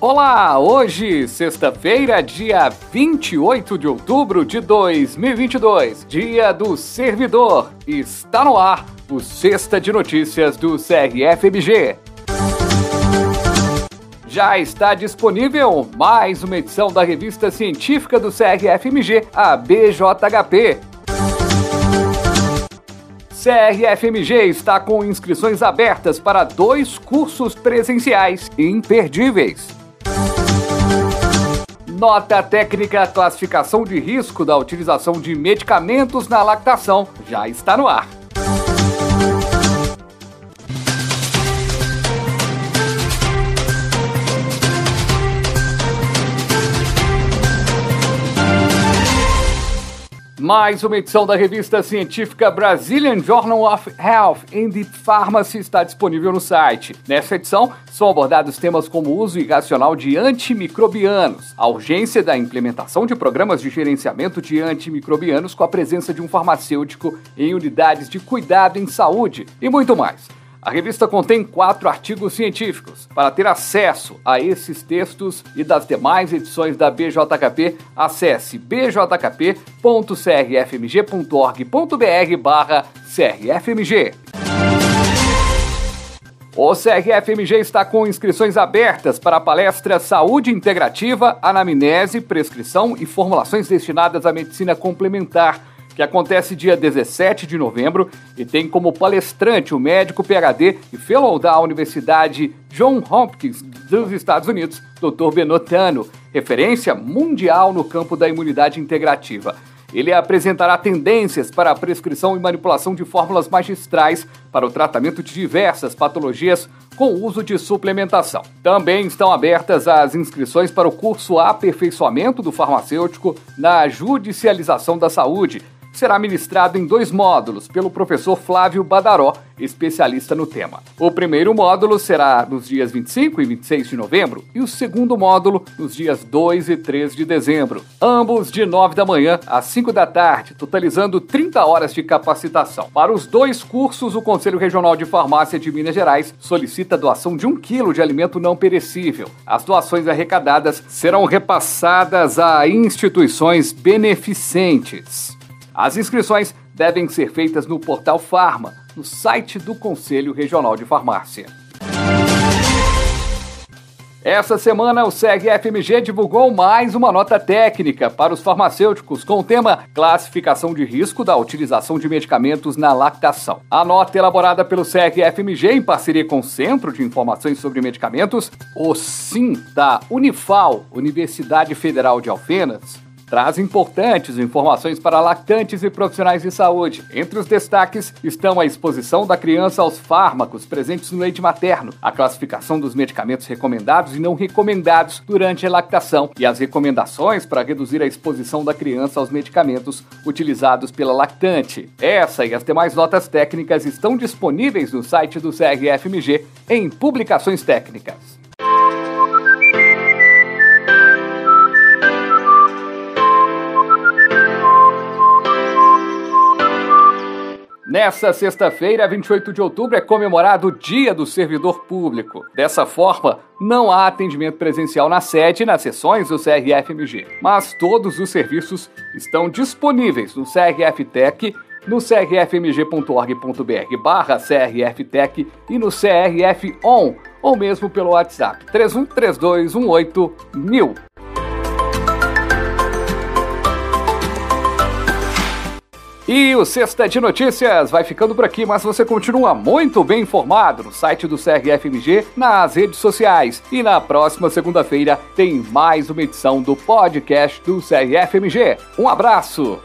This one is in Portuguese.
Olá, hoje, sexta-feira, dia 28 de outubro de 2022, dia do servidor. Está no ar o Sexta de Notícias do CRFMG. Já está disponível mais uma edição da revista científica do CRFMG, a BJHP. CRFMG está com inscrições abertas para dois cursos presenciais imperdíveis. Nota técnica classificação de risco da utilização de medicamentos na lactação já está no ar. Mais uma edição da revista científica Brazilian Journal of Health the Pharmacy está disponível no site. Nessa edição, são abordados temas como o uso irracional de antimicrobianos, a urgência da implementação de programas de gerenciamento de antimicrobianos com a presença de um farmacêutico em unidades de cuidado em saúde e muito mais. A revista contém quatro artigos científicos. Para ter acesso a esses textos e das demais edições da BJKP, acesse bjkp.crfmg.org.br barra crfmg. O CRFMG está com inscrições abertas para a palestra Saúde Integrativa, Anamnese, Prescrição e Formulações destinadas à Medicina Complementar que acontece dia 17 de novembro e tem como palestrante o médico PhD e fellow da Universidade John Hopkins dos Estados Unidos, Dr. Benotano, referência mundial no campo da imunidade integrativa. Ele apresentará tendências para a prescrição e manipulação de fórmulas magistrais para o tratamento de diversas patologias com uso de suplementação. Também estão abertas as inscrições para o curso Aperfeiçoamento do Farmacêutico na Judicialização da Saúde, será ministrado em dois módulos pelo professor Flávio Badaró, especialista no tema. O primeiro módulo será nos dias 25 e 26 de novembro e o segundo módulo nos dias 2 e 3 de dezembro, ambos de 9 da manhã às 5 da tarde, totalizando 30 horas de capacitação. Para os dois cursos, o Conselho Regional de Farmácia de Minas Gerais solicita a doação de um quilo de alimento não perecível. As doações arrecadadas serão repassadas a instituições beneficentes. As inscrições devem ser feitas no portal Farma, no site do Conselho Regional de Farmácia. Essa semana, o SEG-FMG divulgou mais uma nota técnica para os farmacêuticos com o tema Classificação de risco da utilização de medicamentos na lactação. A nota elaborada pelo SEG-FMG em parceria com o Centro de Informações sobre Medicamentos, o SIM, da Unifal, Universidade Federal de Alfenas, traz importantes informações para lactantes e profissionais de saúde. Entre os destaques estão a exposição da criança aos fármacos presentes no leite materno, a classificação dos medicamentos recomendados e não recomendados durante a lactação e as recomendações para reduzir a exposição da criança aos medicamentos utilizados pela lactante. Essa e as demais notas técnicas estão disponíveis no site do CRFMG em publicações técnicas. Nessa sexta-feira, 28 de outubro, é comemorado o Dia do Servidor Público. Dessa forma, não há atendimento presencial na sede e nas sessões do CRFMG, mas todos os serviços estão disponíveis no CRF Tech, no crfmg.org.br barra crftech e no CRF On, ou mesmo pelo WhatsApp 313218 E o Sexta de Notícias vai ficando por aqui, mas você continua muito bem informado no site do CRFMG, nas redes sociais. E na próxima segunda-feira tem mais uma edição do podcast do CRFMG. Um abraço!